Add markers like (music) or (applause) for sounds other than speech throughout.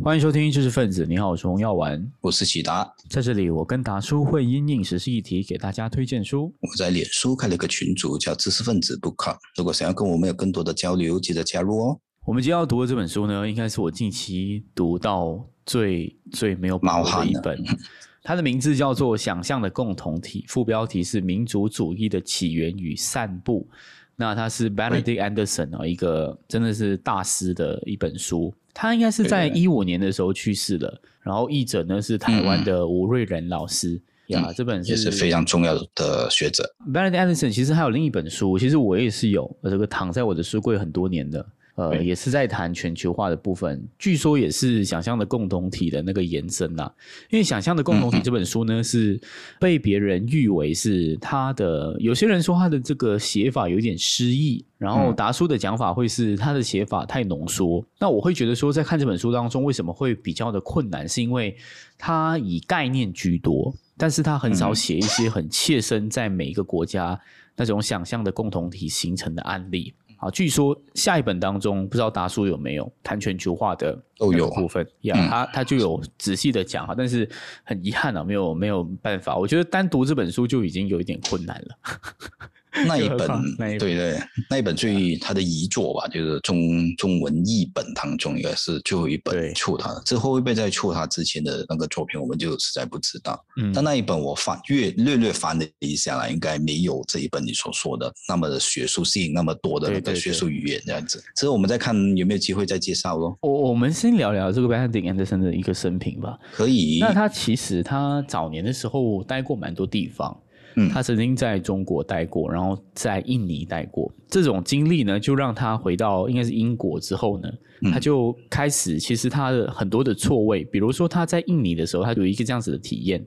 欢迎收听知识分子，你好，我是洪耀文，我是启达，在这里我跟达叔会因应时事议题给大家推荐书。我在脸书开了个群组，叫知识分子 Book。如果想要跟我们有更多的交流，记得加入哦。我们今天要读的这本书呢，应该是我近期读到最最没有把握的一本。它的名字叫做《想象的共同体》，副标题是《民族主义的起源与散布》。那它是 Benedict Anderson 啊，一个真的是大师的一本书。他应该是在一五年的时候去世的。然后译者呢是台湾的吴瑞仁老师呀。这本也是非常重要的学者。Benedict Anderson 其实还有另一本书，其实我也是有，这个躺在我的书柜很多年的。呃，也是在谈全球化的部分，据说也是想象的共同体的那个延伸呐。因为想象的共同体这本书呢，是被别人誉为是他的，有些人说他的这个写法有点诗意，然后达叔的讲法会是他的写法太浓缩。那我会觉得说，在看这本书当中，为什么会比较的困难，是因为他以概念居多，但是他很少写一些很切身在每一个国家那种想象的共同体形成的案例。啊，据说下一本当中，不知道达叔有没有谈全球化的都有部分呀？他他就有仔细的讲哈，但是很遗憾啊，没有没有办法，我觉得单读这本书就已经有一点困难了。(laughs) 那一本，对对，那一本最 (laughs) 他的遗作吧，就是中中文译本当中应该是最后一本出他之后会不会再出他之前的那个作品，我们就实在不知道。嗯，但那一本我翻略略略翻了一下来，应该没有这一本你所说的那么的学术性，那么多的那个学术语言这样子。之后我们再看有没有机会再介绍咯。我我们先聊聊这个 Benedict Anderson 的一个生平吧。可以。那他其实他早年的时候待过蛮多地方。嗯，他曾经在中国待过，然后在印尼待过。这种经历呢，就让他回到应该是英国之后呢，他就开始其实他的很多的错位，比如说他在印尼的时候，他有一个这样子的体验，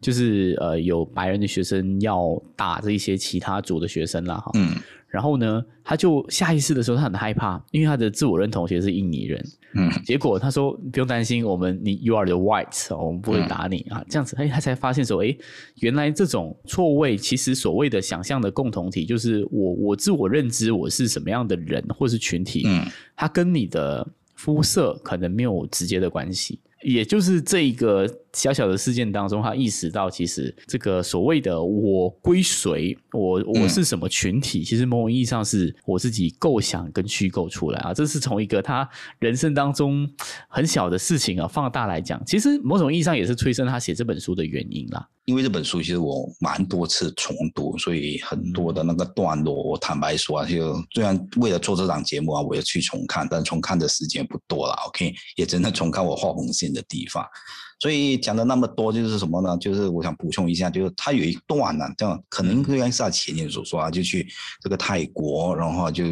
就是呃，有白人的学生要打这一些其他族的学生啦，哈。嗯。然后呢，他就下意识的时候，他很害怕，因为他的自我认同其实是印尼人。嗯，结果他说不用担心，我们你 you are the white，我们不会打你啊，这样子，哎，他才发现说，哎，原来这种错位，其实所谓的想象的共同体，就是我我自我认知我是什么样的人或是群体，嗯，他跟你的肤色可能没有直接的关系。也就是这一个小小的事件当中，他意识到，其实这个所谓的“我归谁”，我我是什么群体，其实某种意义上是我自己构想跟虚构出来啊。这是从一个他人生当中很小的事情啊，放大来讲，其实某种意义上也是催生他写这本书的原因啦。因为这本书其实我蛮多次重读，所以很多的那个段落，我坦白说啊，就虽然为了做这档节目啊，我要去重看，但重看的时间不多了。OK，也只能重看我画红线的地方。所以讲的那么多就是什么呢？就是我想补充一下，就是他有一段呢，这样可能应该是他前年所说啊，就去这个泰国，然后就。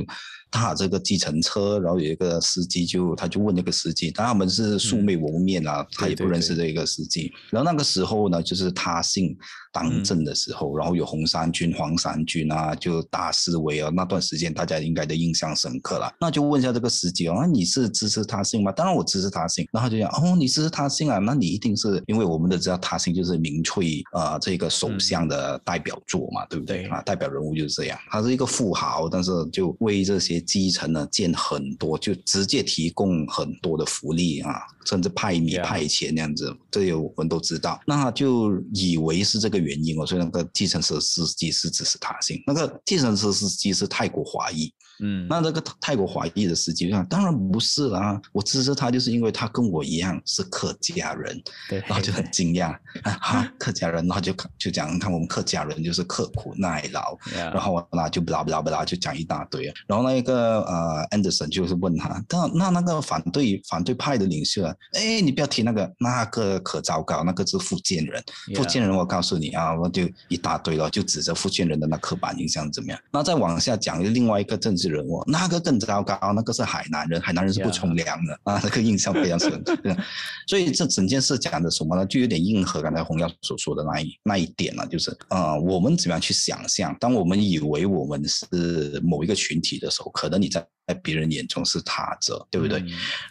他这个计程车，然后有一个司机就他就问那个司机，他们是素昧谋面啊，他也不认识这个司机。然后那个时候呢，就是他姓当政的时候，然后有红三军、黄三军啊，就大示威啊。那段时间大家应该都印象深刻了。那就问一下这个司机哦，那你是支持他姓吗？当然我支持他姓。然后就讲哦，你支持他姓啊？那你一定是因为我们都知道他姓就是民粹啊，这个首相的代表作嘛，对不对啊？代表人物就是这样，他是一个富豪，但是就为这些。基层呢，建很多，就直接提供很多的福利啊，甚至派米派钱那样子，这些我们都知道。那就以为是这个原因哦，所以那个计程车司机是支持他性，那个计程车司机是泰国华裔。嗯，那这个泰国华裔的司机讲，当然不是啦，我支持他就是因为他跟我一样是客家人，对，然后就很惊讶啊，客家人，然后就就讲看我们客家人就是刻苦耐劳，然后那就不拉不拉不拉就讲一大堆，然后那一个呃，Anderson 就是问他，那那那个反对反对派的领袖啊，哎，你不要提那个，那个可糟糕，那个是福建人，福建人我告诉你啊，我就一大堆了，就指着福建人的那刻板印象怎么样？那再往下讲另外一个政治。人哦那个更糟糕，那个是海南人，海南人是不冲凉的啊，那个印象非常深。(laughs) 所以这整件事讲的什么呢？就有点应和刚才洪耀所说的那一那一点了，就是呃，我们怎么样去想象？当我们以为我们是某一个群体的时候，可能你在在别人眼中是他者，对不对？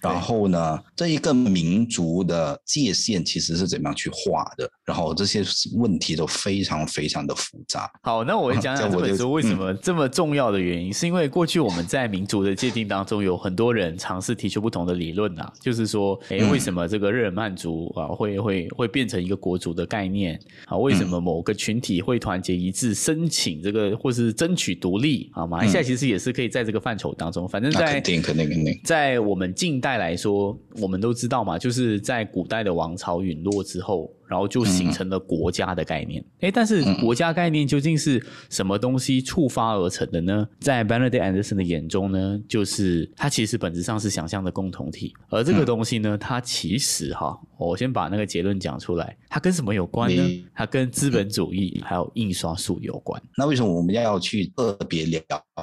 然后呢，这一个民族的界限其实是怎么样去画的？然后这些问题都非常非常的复杂。好，那我讲 (laughs) 讲这本书为什么这么重要的原因，是因为过去我们在民族的界定当中，有很多人尝试提出不同的理论啊，就是说，哎，为什么这个日耳曼族啊会会会变成一个国族的概念啊？为什么某个群体会团结一致申请这个或是争取独立啊？马来西亚其实也是可以在这个范畴当中，反正在肯定肯定肯定，在我们近代来说，我们都知道嘛，就是在古代的王朝陨落之后。然后就形成了国家的概念，哎，但是国家概念究竟是什么东西触发而成的呢？在 Benedict Anderson 的眼中呢，就是它其实本质上是想象的共同体，而这个东西呢，它其实哈，我先把那个结论讲出来，它跟什么有关呢？它跟资本主义还有印刷术有关。那为什么我们要去特别聊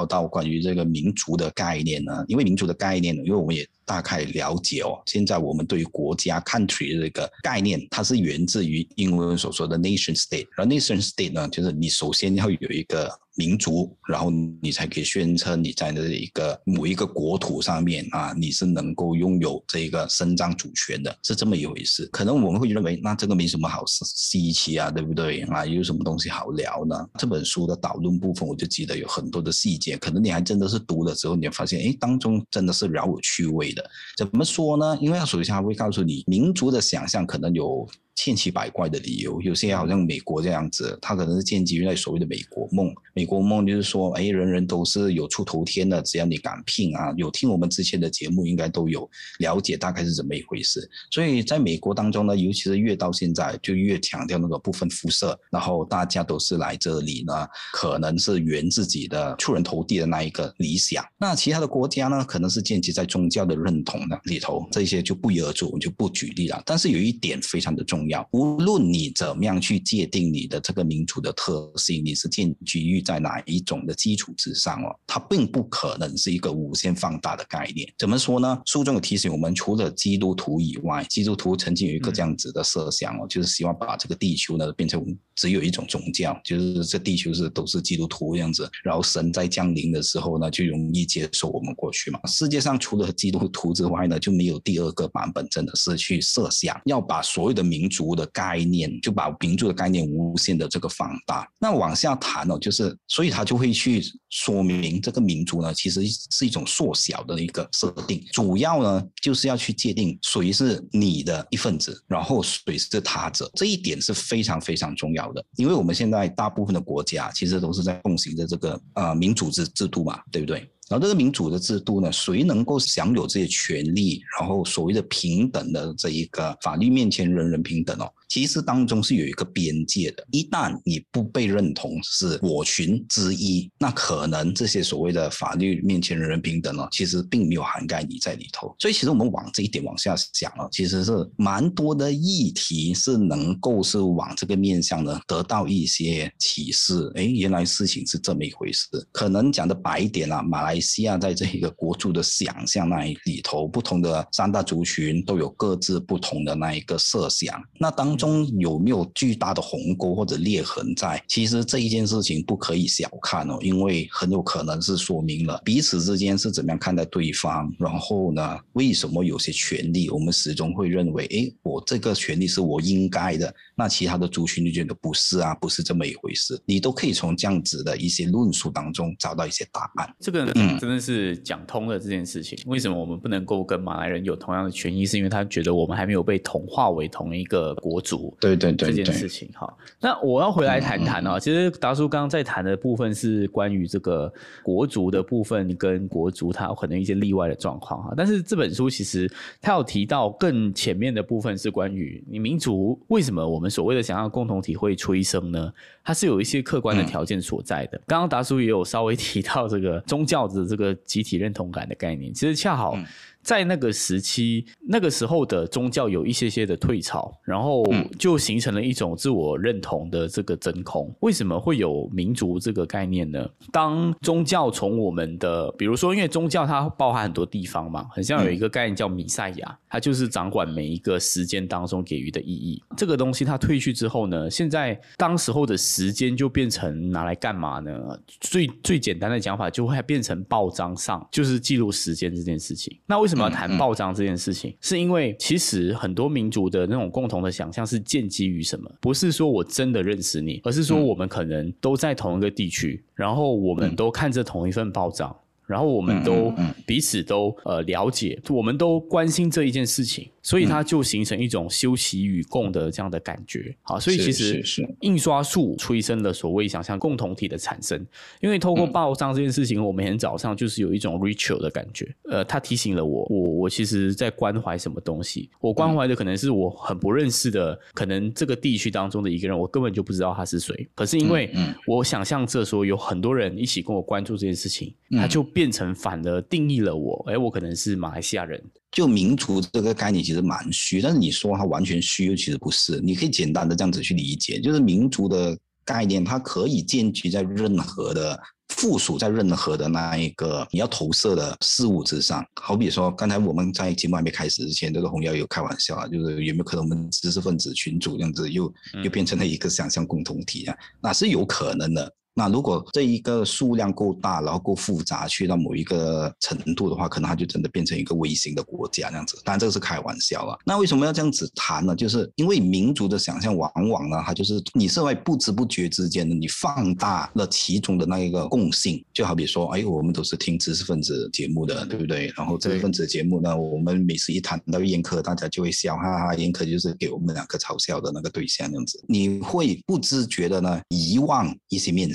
到关于这个民族的概念呢？因为民族的概念呢，因为我们也。大概了解哦，现在我们对于国家 country 这个概念，它是源自于英文所说的 nation state，而 nation state 呢，就是你首先要有一个。民族，然后你才可以宣称你在这一个某一个国土上面啊，你是能够拥有这一个伸张主权的，是这么一回事。可能我们会认为，那这个没什么好稀奇啊，对不对啊？有什么东西好聊呢？这本书的导论部分，我就记得有很多的细节，可能你还真的是读了之后，你发现，哎，当中真的是饶有趣味的。怎么说呢？因为首先他会告诉你，民族的想象可能有。千奇百怪的理由，有些好像美国这样子，它可能是建基于那所谓的美国梦。美国梦就是说，哎，人人都是有出头天的，只要你敢拼啊！有听我们之前的节目，应该都有了解大概是怎么一回事。所以在美国当中呢，尤其是越到现在，就越强调那个不分肤色，然后大家都是来这里呢，可能是圆自己的出人头地的那一个理想。那其他的国家呢，可能是建基在宗教的认同的里头，这些就不一而足，我就不举例了。但是有一点非常的重。要要，无论你怎么样去界定你的这个民族的特性，你是建基于在哪一种的基础之上哦，它并不可能是一个无限放大的概念。怎么说呢？书中有提醒我们，除了基督徒以外，基督徒曾经有一个这样子的设想哦，就是希望把这个地球呢变成只有一种宗教，就是这地球是都是基督徒这样子，然后神在降临的时候呢，就容易接受我们过去嘛。世界上除了基督徒之外呢，就没有第二个版本，真的是去设想要把所有的民族的概念，就把民族的概念无限的这个放大。那往下谈哦，就是所以他就会去说明这个民族呢，其实是一种缩小的一个设定。主要呢，就是要去界定谁是你的一份子，然后谁是他者。这一点是非常非常重要的，因为我们现在大部分的国家其实都是在奉行着这个呃民主制制度嘛，对不对？然后这个民主的制度呢，谁能够享有这些权利？然后所谓的平等的这一个法律面前人人平等哦。其实当中是有一个边界的，一旦你不被认同是我群之一，那可能这些所谓的法律面前人人平等呢，其实并没有涵盖你在里头。所以其实我们往这一点往下想啊，其实是蛮多的议题是能够是往这个面向呢得到一些启示。哎，原来事情是这么一回事。可能讲的白一点啊，马来西亚在这一个国柱的想象那里头，不同的三大族群都有各自不同的那一个设想。那当中有没有巨大的鸿沟或者裂痕在？其实这一件事情不可以小看哦，因为很有可能是说明了彼此之间是怎么样看待对方。然后呢，为什么有些权利我们始终会认为，哎，我这个权利是我应该的，那其他的族群就觉得不是啊，不是这么一回事。你都可以从这样子的一些论述当中找到一些答案。这个真的是讲通了这件事情。为什么我们不能够跟马来人有同样的权益？是因为他觉得我们还没有被同化为同一个国族。对对对，这件事情哈，那我要回来谈谈啊。其实达叔刚刚在谈的部分是关于这个国足的部分，跟国足它有可能一些例外的状况哈。但是这本书其实它有提到更前面的部分是关于你民族为什么我们所谓的想要共同体会催生呢？它是有一些客观的条件所在的。刚刚达叔也有稍微提到这个宗教的这个集体认同感的概念，其实恰好。在那个时期，那个时候的宗教有一些些的退潮，然后就形成了一种自我认同的这个真空。为什么会有民族这个概念呢？当宗教从我们的，比如说，因为宗教它包含很多地方嘛，很像有一个概念叫弥赛亚，它就是掌管每一个时间当中给予的意义。这个东西它退去之后呢，现在当时候的时间就变成拿来干嘛呢？最最简单的讲法，就会变成报章上就是记录时间这件事情。那为什么要谈报章这件事情？是因为其实很多民族的那种共同的想象是建基于什么？不是说我真的认识你，而是说我们可能都在同一个地区，然后我们都看着同一份报章。然后我们都彼此都呃了解，我们都关心这一件事情，所以它就形成一种休息与共的这样的感觉。好，所以其实印刷术催生了所谓想象共同体的产生。因为透过报上这件事情，我每天早上就是有一种 ritual 的感觉。呃，它提醒了我，我我其实在关怀什么东西。我关怀的可能是我很不认识的，可能这个地区当中的一个人，我根本就不知道他是谁。可是因为我想象着说有很多人一起跟我关注这件事情，他就。变成反而定义了我，哎，我可能是马来西亚人。就民族这个概念其实蛮虚，但是你说它完全虚又，其实不是。你可以简单的这样子去理解，就是民族的概念，它可以建基在任何的附属在任何的那一个你要投射的事物之上。好比说，刚才我们在节目还没开始之前，这个红瑶有开玩笑啊，就是有没有可能我们知识分子群组这样子又又变成了一个想象共同体啊？那是有可能的。那如果这一个数量够大，然后够复杂，去到某一个程度的话，可能它就真的变成一个微型的国家这样子。当然这个是开玩笑啊。那为什么要这样子谈呢？就是因为民族的想象往往呢，它就是你是会不知不觉之间的，你放大了其中的那一个共性。就好比说，哎，我们都是听知识分子节目的，对不对？然后知识分子节目呢，我们每次一谈到严苛，大家就会笑，哈哈，严苛就是给我们两个嘲笑的那个对象这样子。你会不自觉的呢，遗忘一些面。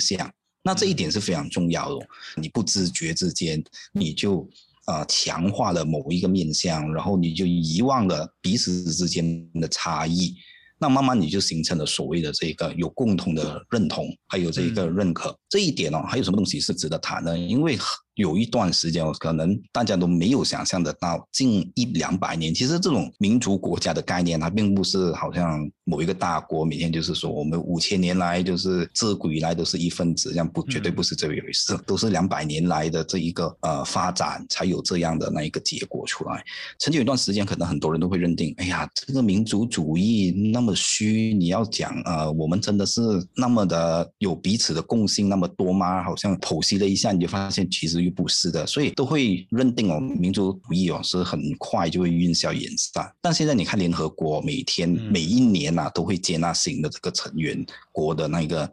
那这一点是非常重要的，你不知觉之间，你就呃强化了某一个面向，然后你就遗忘了彼此之间的差异，那慢慢你就形成了所谓的这个有共同的认同，还有这个认可。这一点呢，还有什么东西是值得谈的？因为有一段时间，可能大家都没有想象得到，近一两百年，其实这种民族国家的概念，它并不是好像某一个大国每天就是说我们五千年来就是自古以来都是一份子，这样不绝对不是这一回事，都是两百年来的这一个呃发展才有这样的那一个结果出来。曾经有一段时间，可能很多人都会认定，哎呀，这个民族主义那么虚，你要讲呃，我们真的是那么的有彼此的共性那么多吗？好像剖析了一下，你就发现其实。不是的，所以都会认定哦，民族主义哦是很快就会烟消云散。但现在你看，联合国每天每一年呐都会接纳新的这个成员国的那个。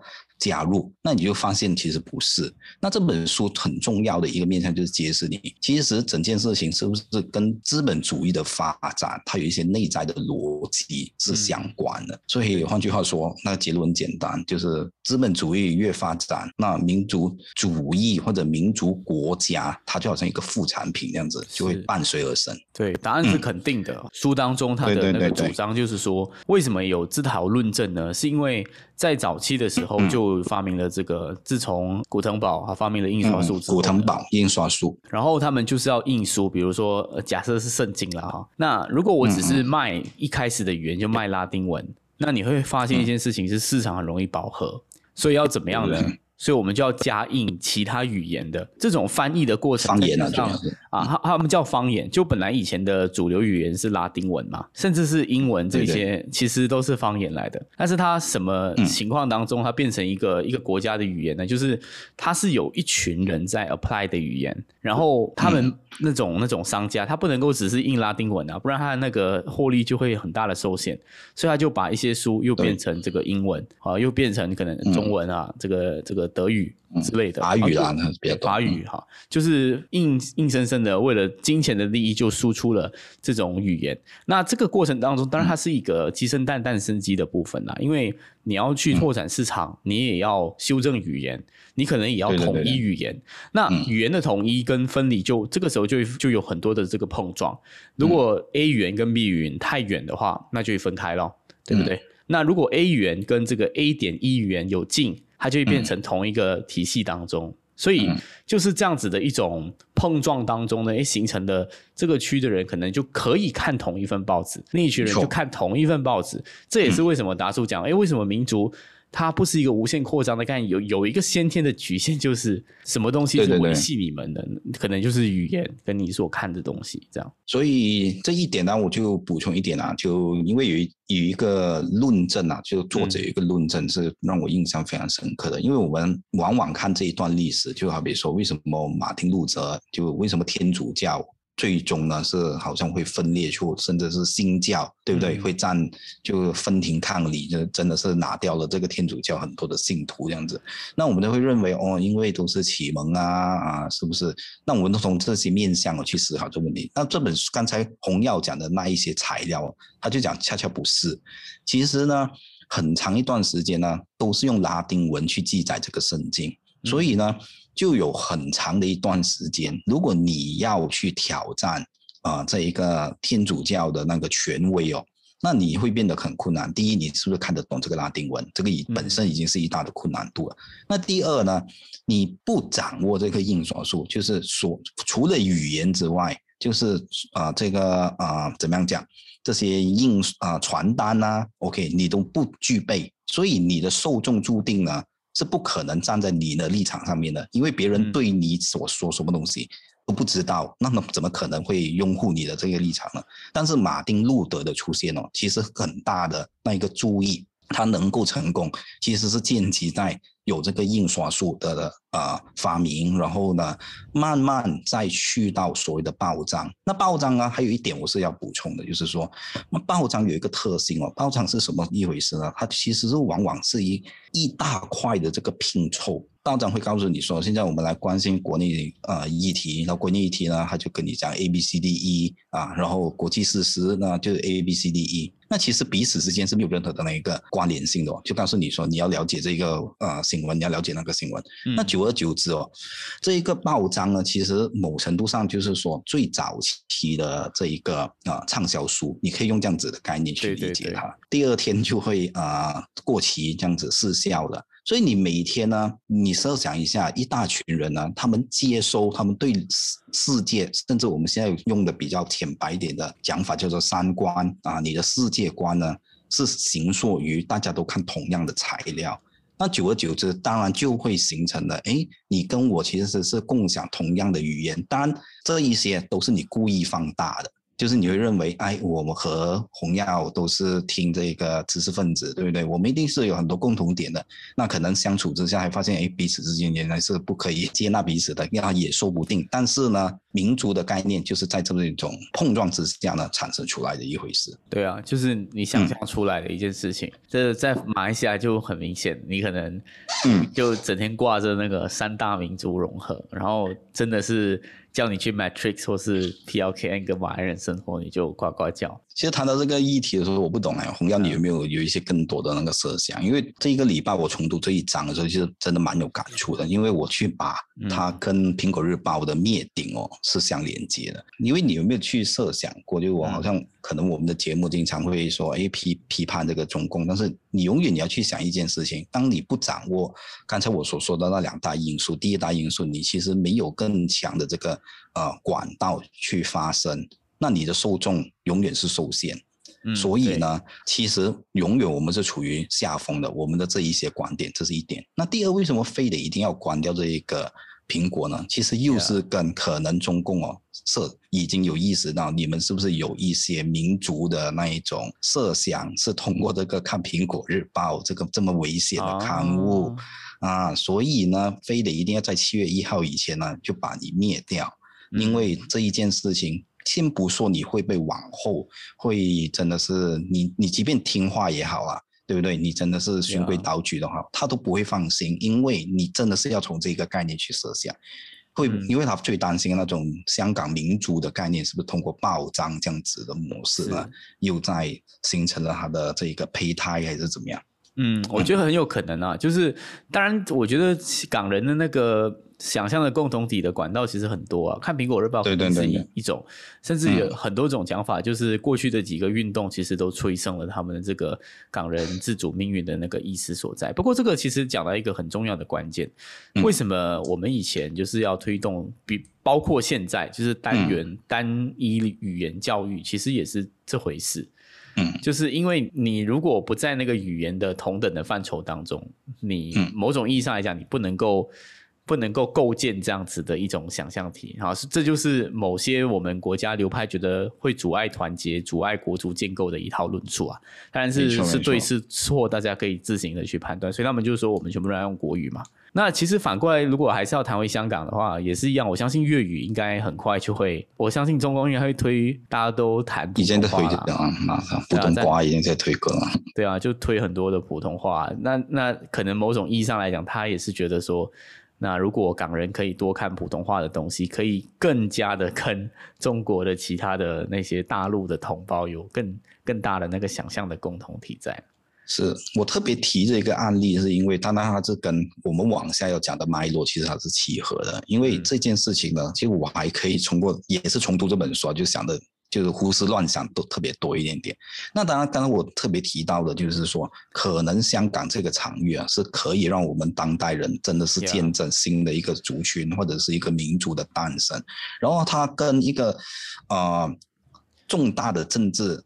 加入，那你就发现其实不是。那这本书很重要的一个面向就是揭示你，其实整件事情是不是跟资本主义的发展，它有一些内在的逻辑是相关的。所以换句话说，那结论很简单，就是资本主义越发展，那民族主义或者民族国家，它就好像一个副产品这样子，就会伴随而生。对，答案是肯定的。书当中它的那个主张就是说，为什么有自讨论证呢？是因为在早期的时候就发明了这个，自从古腾堡啊发明了印刷术，古腾堡印刷术，然后他们就是要印书，比如说假设是圣经了哈，那如果我只是卖一开始的语言就卖拉丁文，那你会发现一件事情是市场很容易饱和，所以要怎么样呢？所以我们就要加印其他语言的这种翻译的过程，方言啊，啊，他他们叫方言，就本来以前的主流语言是拉丁文嘛，甚至是英文这些，其实都是方言来的。但是它什么情况当中，它变成一个一个国家的语言呢？就是它是有一群人在 apply 的语言，然后他们那种那种商家，他不能够只是印拉丁文啊，不然他的那个获利就会很大的受限，所以他就把一些书又变成这个英文啊，又变成可能中文啊，这个这个。德语之类的，法语啊，法语哈，就是硬硬生生的为了金钱的利益就输出了这种语言。那这个过程当中，当然它是一个鸡生蛋，蛋生鸡的部分啦。因为你要去拓展市场，你也要修正语言，你可能也要统一语言。那语言的统一跟分离，就这个时候就就有很多的这个碰撞。如果 A 语言跟 B 语言太远的话，那就会分开了，对不对？那如果 A 语言跟这个 A 点一语言有近。它就会变成同一个体系当中，所以就是这样子的一种碰撞当中呢，诶，形成的这个区的人可能就可以看同一份报纸，另一群人就看同一份报纸。这也是为什么达叔讲，诶，为什么民族？它不是一个无限扩张的概念，有有一个先天的局限，就是什么东西是维系你们的，可能就是语言跟你所看的东西这样。所以这一点呢，我就补充一点啊，就因为有一有一个论证啊，就作者有一个论证是让我印象非常深刻的，因为我们往往看这一段历史，就好比说为什么马丁路德，就为什么天主教最终呢是好像会分裂出，甚至是新教，对不对？会占就分庭抗礼，就真的是拿掉了这个天主教很多的信徒这样子。那我们都会认为哦，因为都是启蒙啊啊，是不是？那我们都从这些面向去思考这个问题。那这本书刚才洪耀讲的那一些材料，他就讲恰恰不是。其实呢，很长一段时间呢，都是用拉丁文去记载这个圣经，所以呢。就有很长的一段时间，如果你要去挑战啊这一个天主教的那个权威哦，那你会变得很困难。第一，你是不是看得懂这个拉丁文？这个已本身已经是一大的困难度了。那第二呢，你不掌握这个印刷术，就是说除了语言之外，就是啊这个啊怎么样讲这些印啊传单呐，OK，你都不具备，所以你的受众注定呢。是不可能站在你的立场上面的，因为别人对你所说什么东西都不知道，那么怎么可能会拥护你的这个立场呢？但是马丁路德的出现哦，其实很大的那一个注意，他能够成功，其实是建基在。有这个印刷术的呃发明，然后呢，慢慢再去到所谓的报章。那报章啊，还有一点我是要补充的，就是说，那报章有一个特性哦，报章是什么一回事呢？它其实是往往是一一大块的这个拼凑。道长会告诉你说，现在我们来关心国内呃议题，那国内议题呢，他就跟你讲 A B C D E 啊，然后国际事实呢就是 A B C D E，那其实彼此之间是没有任何的那一个关联性的哦，就告诉你说你要了解这个呃新闻，你要了解那个新闻。那久而久之哦，这一个报章呢，其实某程度上就是说最早期的这一个啊畅销书，你可以用这样子的概念去理解它。第二天就会啊过期这样子失效的。所以你每天呢，你设想一下，一大群人呢，他们接收，他们对世世界，甚至我们现在用的比较浅白一点的讲法，叫做三观啊，你的世界观呢，是形塑于大家都看同样的材料，那久而久之，当然就会形成了，哎，你跟我其实是共享同样的语言，当然这一些都是你故意放大的。就是你会认为，哎，我们和洪耀都是听这个知识分子，对不对？我们一定是有很多共同点的。那可能相处之下，还发现，哎，彼此之间原来是不可以接纳彼此的，那也说不定。但是呢，民族的概念就是在这么一种碰撞之下呢产生出来的一回事。对啊，就是你想象出来的一件事情。这在马来西亚就很明显，你可能，嗯，就整天挂着那个三大民族融合，然后真的是。叫你去 Matrix 或是 PLKN 跟马来人生活，你就呱呱叫。其实谈到这个议题的时候，我不懂哎，洪耀，你有没有有一些更多的那个设想？因为这一个礼拜我重读这一章的时候，其实真的蛮有感触的。因为我去把它跟苹果日报的灭顶哦是相连接的。因为你有没有去设想过？就我好像可能我们的节目经常会说，哎批批判这个中共，但是你永远你要去想一件事情：当你不掌握刚才我所说的那两大因素，第一大因素，你其实没有更强的这个呃管道去发声。那你的受众永远是受限，所以呢，其实永远我们是处于下风的。我们的这一些观点，这是一点。那第二，为什么非得一定要关掉这一个苹果呢？其实又是跟可能中共哦设已经有意识到，你们是不是有一些民族的那一种设想，是通过这个看苹果日报这个这么危险的刊物啊，所以呢，非得一定要在七月一号以前呢就把你灭掉，因为这一件事情。先不说你会被往后会真的是你你即便听话也好啊，对不对？你真的是循规蹈矩的话，他都不会放心，因为你真的是要从这个概念去设想，会因为他最担心那种香港民主的概念是不是通过报章这样子的模式呢，又在形成了他的这一个胚胎还是怎么样？嗯，我觉得很有可能啊，就是当然，我觉得港人的那个。想象的共同体的管道其实很多啊，看苹果日报是一一种，甚至有很多种讲法，就是过去的几个运动其实都催生了他们的这个港人自主命运的那个意思所在。不过这个其实讲到一个很重要的关键，为什么我们以前就是要推动，比包括现在就是单元单一语言教育，其实也是这回事。嗯，就是因为你如果不在那个语言的同等的范畴当中，你某种意义上来讲，你不能够。不能够构建这样子的一种想象体，好，是这就是某些我们国家流派觉得会阻碍团结、阻碍国族建构的一套论述啊。当然是是对是错，大家可以自行的去判断。所以他们就是说，我们全部都要用国语嘛。那其实反过来，如果还是要谈回香港的话，也是一样。我相信粤语应该很快就会，我相信中公应该会推，大家都谈已经在推着啊，马上普通话已经在推歌了。对啊，就推很多的普通话。那那可能某种意义上来讲，他也是觉得说。那如果港人可以多看普通话的东西，可以更加的跟中国的其他的那些大陆的同胞有更更大的那个想象的共同体在。是我特别提这个案例，是因为当然它是跟我们往下要讲的脉络其实它是契合的。因为这件事情呢，其实我还可以通过也是重读这本书啊，就想的。就是胡思乱想都特别多一点点。那当然，刚刚我特别提到的，就是说，可能香港这个场域啊，是可以让我们当代人真的是见证新的一个族群或者是一个民族的诞生。然后，它跟一个啊重大的政治。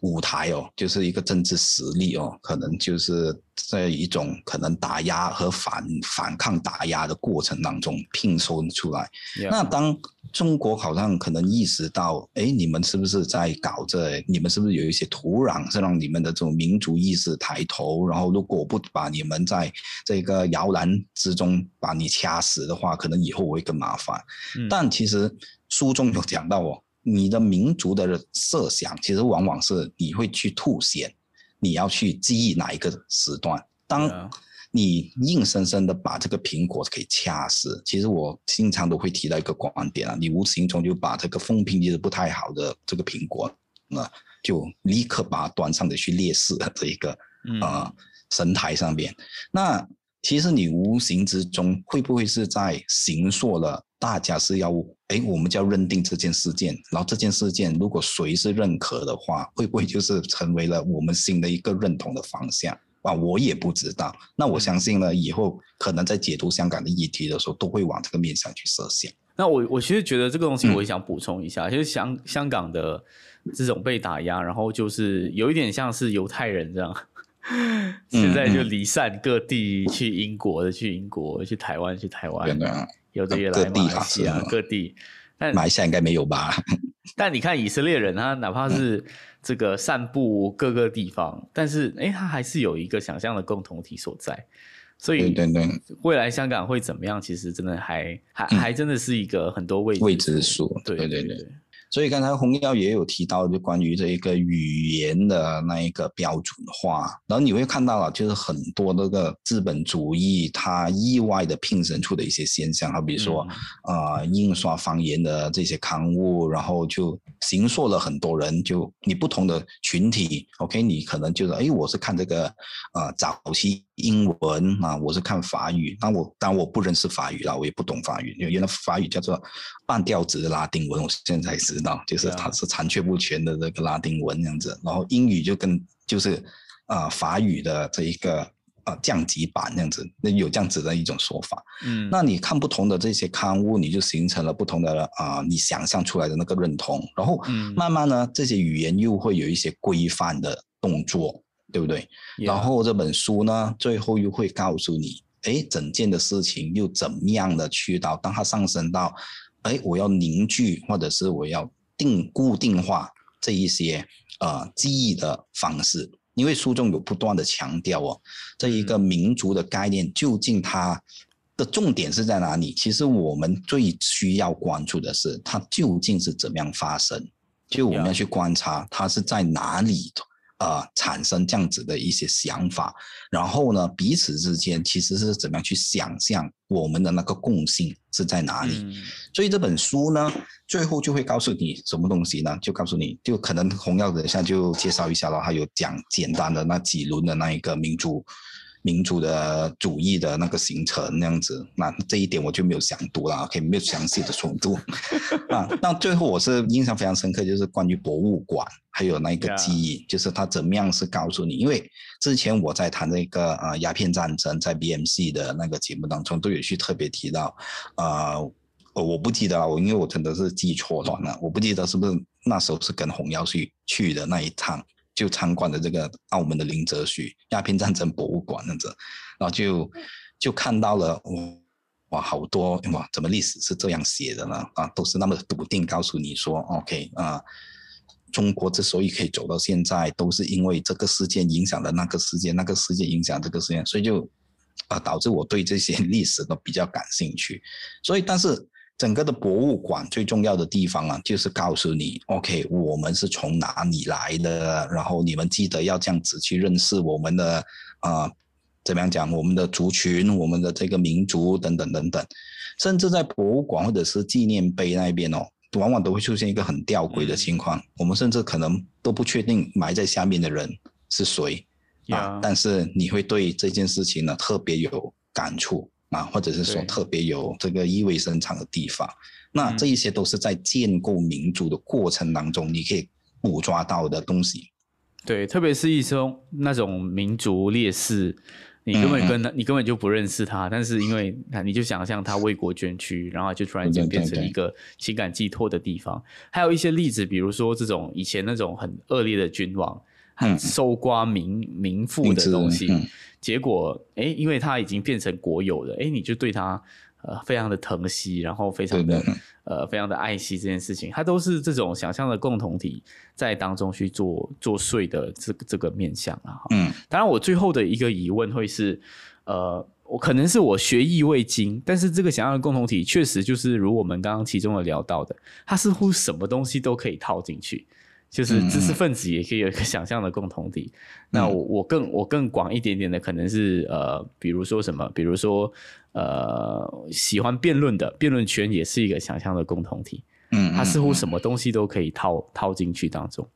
舞台哦，就是一个政治实力哦，可能就是在一种可能打压和反反抗打压的过程当中拼凑出来。那当中国好像可能意识到，哎，你们是不是在搞这？你们是不是有一些土壤是让你们的这种民族意识抬头？然后如果不把你们在这个摇篮之中把你掐死的话，可能以后会更麻烦。但其实书中有讲到哦。你的民族的设想，其实往往是你会去凸显，你要去记忆哪一个时段。当你硬生生的把这个苹果给掐死，其实我经常都会提到一个观点啊，你无形中就把这个风评其实不太好的这个苹果，那就立刻把它端上的去烈士的这一个啊神台上面。那其实你无形之中会不会是在形塑了？大家是要哎，我们就要认定这件事件，然后这件事件如果谁是认可的话，会不会就是成为了我们新的一个认同的方向啊？我也不知道。那我相信呢，以后可能在解读香港的议题的时候，都会往这个面向去设想。那我我其实觉得这个东西，我也想补充一下，就是香香港的这种被打压，然后就是有一点像是犹太人这样，(laughs) 现在就离散各地，去英国的去英国，去台湾去台湾。有的也来马来西亚各地，但马来西亚应该没有吧？(laughs) 但你看以色列人，他哪怕是这个散布各个地方，但是哎，他还是有一个想象的共同体所在。所以，对对，未来香港会怎么样？其实真的还还还真的是一个很多未未知数。对对对。所以刚才洪耀也有提到，就关于这一个语言的那一个标准化，然后你会看到了，就是很多那个资本主义它意外的聘生出的一些现象，好比如说，啊，印刷方言的这些刊物，然后就形塑了很多人，就你不同的群体，OK，你可能就是，哎，我是看这个，啊，早期。英文啊，我是看法语，那我当然我不认识法语啦，我也不懂法语，因为原来法语叫做半调子的拉丁文，我现在才知道，就是它是残缺不全的这个拉丁文这样子。然后英语就跟就是啊法语的这一个啊降级版这样子，那有这样子的一种说法。嗯，那你看不同的这些刊物，你就形成了不同的啊你想象出来的那个认同，然后慢慢呢，这些语言又会有一些规范的动作。对不对？然后这本书呢，最后又会告诉你，哎，整件的事情又怎么样的去到，当它上升到，哎，我要凝聚或者是我要定固定化这一些呃记忆的方式，因为书中有不断的强调哦，这一个民族的概念究竟它的重点是在哪里？其实我们最需要关注的是它究竟是怎么样发生，就我们要去观察它是在哪里。呃，产生这样子的一些想法，然后呢，彼此之间其实是怎么样去想象我们的那个共性是在哪里？所以这本书呢，最后就会告诉你什么东西呢？就告诉你就可能红耀等一下就介绍一下了，还有讲简单的那几轮的那一个民主。民主的主义的那个形成那样子，那这一点我就没有详读了，OK，没有详细的重读 (laughs) 啊。那最后我是印象非常深刻，就是关于博物馆还有那个记忆，就是他怎么样是告诉你，因为之前我在谈那个呃鸦片战争，在 BMC 的那个节目当中都有去特别提到，呃，我不记得了，我因为我真的是记错了，我不记得是不是那时候是跟洪耀去去的那一趟。就参观了这个澳门的林则徐鸦片战争博物馆那样子，然后就就看到了哇，好多哇，怎么历史是这样写的呢？啊，都是那么笃定告诉你说，OK 啊，中国之所以可以走到现在，都是因为这个事件影响了那个事件，那个事件影响这个事件，所以就啊，导致我对这些历史都比较感兴趣。所以，但是整个的博物馆最重要的地方啊，就是告诉你，OK，我们是从哪里来的，然后你们记得要这样子去认识我们的啊。怎么样讲？我们的族群，我们的这个民族等等等等，甚至在博物馆或者是纪念碑那边哦，往往都会出现一个很吊诡的情况。我们甚至可能都不确定埋在下面的人是谁啊，但是你会对这件事情呢特别有感触啊，或者是说特别有这个意味深长的地方。那这一些都是在建构民族的过程当中，你可以捕捉到的东西。对，特别是一种那种民族烈士。你根本跟他，你根本就不认识他，但是因为你就想象他为国捐躯，然后就突然间变成一个情感寄托的地方。还有一些例子，比如说这种以前那种很恶劣的君王，很搜刮民民富的东西，结果哎，因为它已经变成国有了，哎，你就对它。呃，非常的疼惜，然后非常的呃，非常的爱惜这件事情，它都是这种想象的共同体在当中去做做税的这这个面向啊。嗯，当然我最后的一个疑问会是，呃，我可能是我学艺未精，但是这个想象的共同体确实就是如我们刚刚其中的聊到的，它似乎什么东西都可以套进去。就是知识分子也可以有一个想象的共同体。那我我更我更广一点点的，可能是呃，比如说什么，比如说呃，喜欢辩论的辩论圈也是一个想象的共同体。嗯，它似乎什么东西都可以套套进去当中。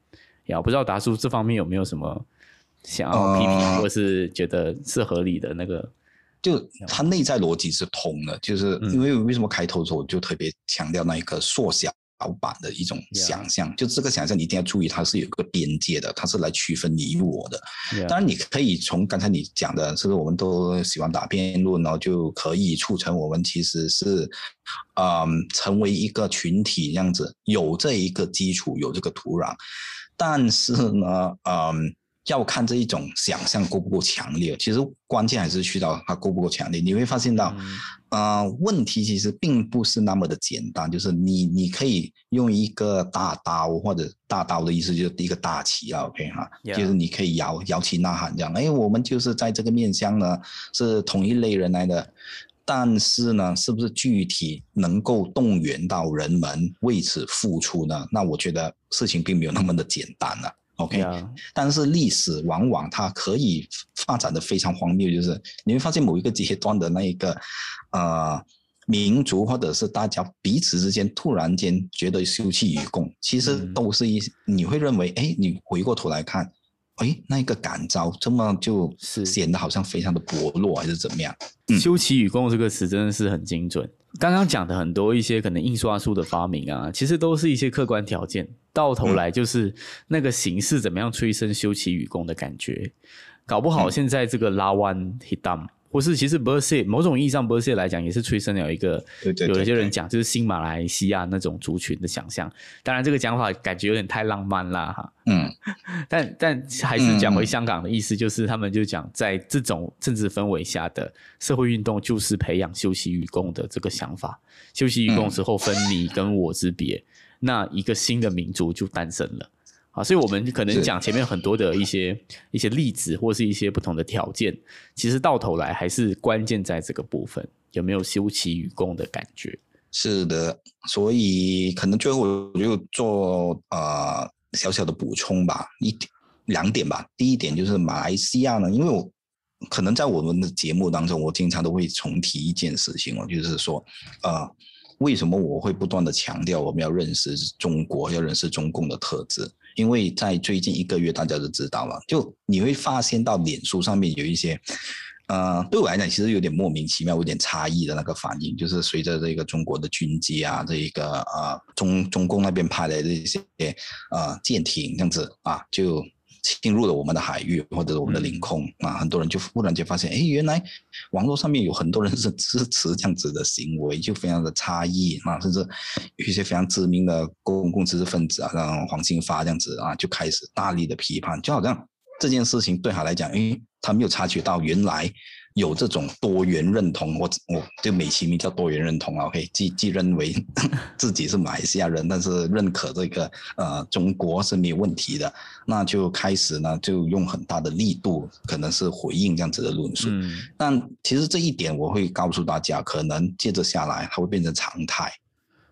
呀，不知道达叔这方面有没有什么想要批评，或是觉得是合理的那个？就它内在逻辑是通的，就是因为为什么开头的时候我就特别强调那一个缩小。老板的一种想象，就这个想象，你一定要注意，它是有个边界的，它是来区分你我的。当然，你可以从刚才你讲的，是不是我们都喜欢打辩论呢？就可以促成我们其实是，嗯，成为一个群体这样子，有这一个基础，有这个土壤。但是呢，嗯。要看这一种想象够不够强烈，其实关键还是去到它够不够强烈。你会发现到，呃，问题其实并不是那么的简单，就是你你可以用一个大刀或者大刀的意思就是一个大旗啊，OK 哈，就是你可以摇摇旗呐喊这样，哎，我们就是在这个面向呢是同一类人来的，但是呢，是不是具体能够动员到人们为此付出呢？那我觉得事情并没有那么的简单了。OK，但是历史往往它可以发展的非常荒谬，就是你会发现某一个阶段的那一个呃民族或者是大家彼此之间突然间觉得休戚与共，其实都是一你会认为哎，你回过头来看，哎，那一个感召这么就是显得好像非常的薄弱还是怎么样？休戚与共这个词真的是很精准。刚刚讲的很多一些可能印刷术的发明啊，其实都是一些客观条件，到头来就是那个形式怎么样催生休戚与共的感觉，搞不好现在这个拉弯 hit down。或是其实 b e r s e 某种意义上 b e r s e 来讲也是催生了一个，对对有一些人讲就是新马来西亚那种族群的想象。当然这个讲法感觉有点太浪漫啦哈。嗯，(laughs) 但但还是讲回香港的意思，就是他们就讲在这种政治氛围下的社会运动，就是培养休息与共的这个想法。休息与共之后分你跟我之别，那一个新的民族就诞生了。啊，所以我们可能讲前面很多的一些一些例子，或是一些不同的条件，其实到头来还是关键在这个部分有没有休戚与共的感觉。是的，所以可能最后我就做呃小小的补充吧，一两点吧。第一点就是马来西亚呢，因为我可能在我们的节目当中，我经常都会重提一件事情哦，就是说呃，为什么我会不断的强调我们要认识中国，要认识中共的特质。因为在最近一个月，大家都知道了，就你会发现到脸书上面有一些，呃，对我来讲其实有点莫名其妙、有点差异的那个反应，就是随着这个中国的军机啊，这一个呃中中共那边派来的一些呃舰艇这样子啊，就。进入了我们的海域或者我们的领空啊，很多人就忽然间发现，哎，原来网络上面有很多人是 (laughs) 支持这样子的行为，就非常的差异啊，甚至有一些非常知名的公共知识分子啊，像黄兴发这样子啊，就开始大力的批判，就好像这件事情对他来讲，哎，他没有察觉到原来有这种多元认同，我我就美其名叫多元认同啊，OK，既既认为 (laughs) 自己是马来西亚人，但是认可这个呃中国是没有问题的，那就开始呢就用很大的力度，可能是回应这样子的论述。嗯，但其实这一点我会告诉大家，可能接着下来它会变成常态。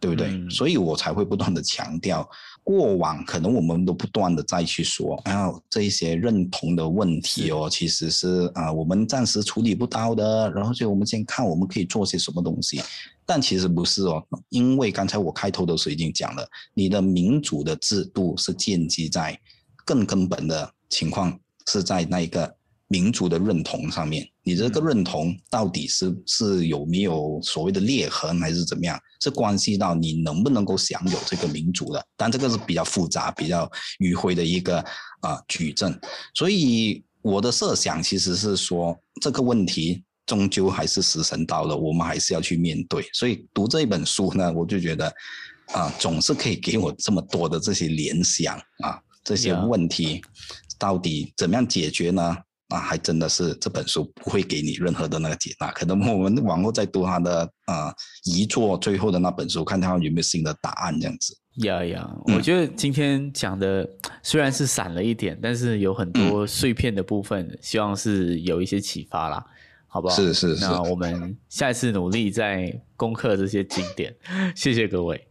对不对？所以我才会不断的强调，过往可能我们都不断的再去说，然后这一些认同的问题哦，其实是啊，我们暂时处理不到的。然后就我们先看我们可以做些什么东西，但其实不是哦，因为刚才我开头的时候已经讲了，你的民主的制度是建基在更根本的情况是在那一个。民族的认同上面，你这个认同到底是是有没有所谓的裂痕，还是怎么样？是关系到你能不能够享有这个民族的。但这个是比较复杂、比较迂回的一个啊举证。所以我的设想其实是说，这个问题终究还是时辰到了，我们还是要去面对。所以读这一本书呢，我就觉得啊，总是可以给我这么多的这些联想啊，这些问题到底怎么样解决呢？啊，还真的是这本书不会给你任何的那个解答，可能我们往后再读他的啊遗作最后的那本书，看他有没有新的答案这样子。呀呀，我觉得今天讲的虽然是散了一点，但是有很多碎片的部分，希望是有一些启发啦，好不好？是是是。那我们下一次努力再攻克这些经典，谢谢各位。